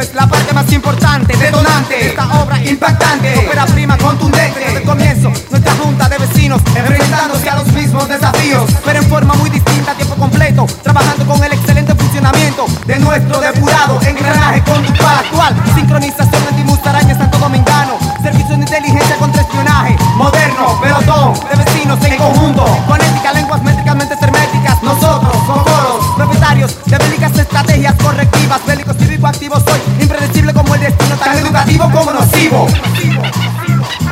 es la parte más importante, detonante de esta obra impactante, ópera prima contundente. Desde el comienzo, nuestra junta de vecinos enfrentándose a los mismos desafíos, pero en forma muy distinta, a tiempo completo, trabajando con el excelente funcionamiento de nuestro depurado engranaje conductual actual, sincronización propietarios de bélicas estrategias correctivas, bélicos cívico activo, soy impredecible como el destino, tan educativo como nocivo.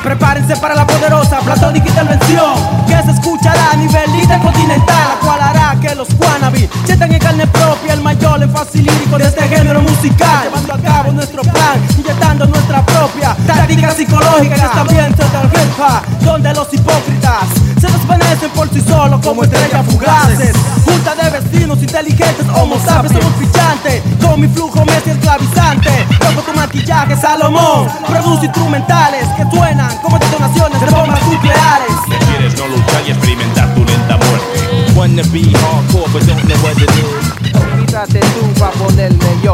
Prepárense para la poderosa platónica intervención que se escuchará a nivel intercontinental, la cual hará que los wannabe sientan en carne propia el mayor énfasis lírico de este género musical, llevando a cabo nuestro plan, inyectando nuestra propia táctica psicológica en este ambiente del donde los hipócritas se desvanecen por sí solos como estrellas fugaces. Junta de vecinos inteligentes, homo sapiens, somos fichantes, con mi flujo medio esclavizante. Toco tu maquillaje, Salomón, produce instrumentales que suenan como detonaciones de bombas nucleares. Prefieres no luchar y experimentar tu lenta muerte. Wanna be hardcore but don't know what it is. Quítate tú pa' ponerme yo.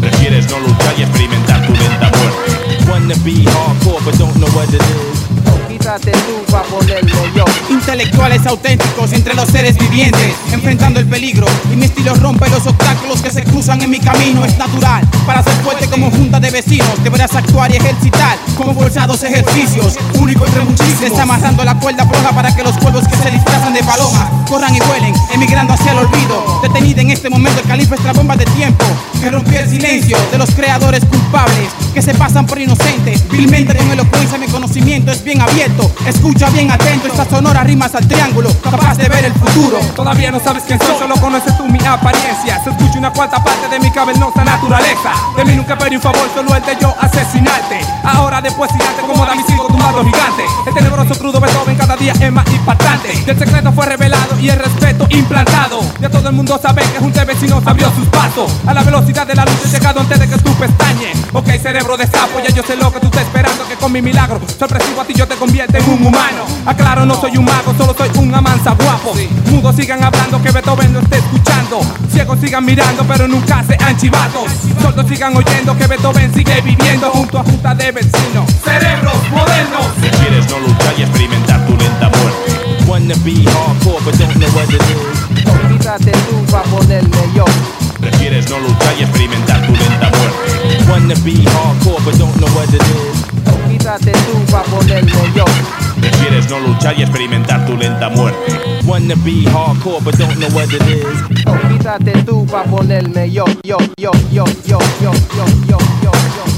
Prefieres no luchar y experimentar tu lenta muerte. Wanna be hardcore but don't know what it is. Quítate tú pa' ponerme yo. Intelectuales auténticos entre los seres vivientes, enfrentando el peligro. Y mi estilo rompe los obstáculos que se cruzan en mi camino. Es natural, para ser fuerte como junta de vecinos, deberás actuar y ejercitar con forzados ejercicios. Único entre muchísimos. Se está amarrando la cuerda floja para que los pueblos que se disfrazan de paloma corran y vuelen, emigrando hacia el olvido. Detenida en este momento el califa es la bomba de tiempo que rompió el silencio de los creadores culpables que se pasan por inocentes. Vilmente con elocuencia mi conocimiento es bien abierto. Escucha bien atento estas sonoras rimas al triángulo, capaz de ver el futuro. Todavía no sabes quién soy, solo conoces tú mi apariencia. Se escucha una cuarta parte de mi cavernosa naturaleza. De mí nunca pedí un favor, solo el de yo asesinarte. Ahora después tirarte como da mis hijos tumbado gigante. El tenebroso crudo cada día es más impactante. Y el secreto fue revelado y el respeto implantado. Ya todo el mundo sabe que un vecino abrió sus pasos. A la velocidad de la luz he llegado antes de que tú pestañe. Ok, cerebro de sapo, ya yo sé lo que tú estás esperando. Que con mi milagro sorpresivo a ti yo te convierte en un humano. Aclaro, no soy un mago, solo soy un amansa guapo. Mudos sigan hablando que Beethoven no esté escuchando. Ciegos sigan mirando, pero nunca sean chivatos. Sordos sigan oyendo que Beethoven sigue viviendo junto a junta de vecinos. Cerebros modernos. Prefieres no luchar y experimentar Wanna be hardcore but don't know what it is. Quítate tú pa' ponerme yo. Prefieres no luchar y experimentar tu lenta muerte. Wanna be hardcore but don't know what it is. Quítate tú pa' ponerme yo. Prefieres no luchar y experimentar tu lenta muerte. Wanna be hardcore but don't know what it is. Tú pa' ponerme yo, yo, yo, yo, yo, yo, yo, yo, yo,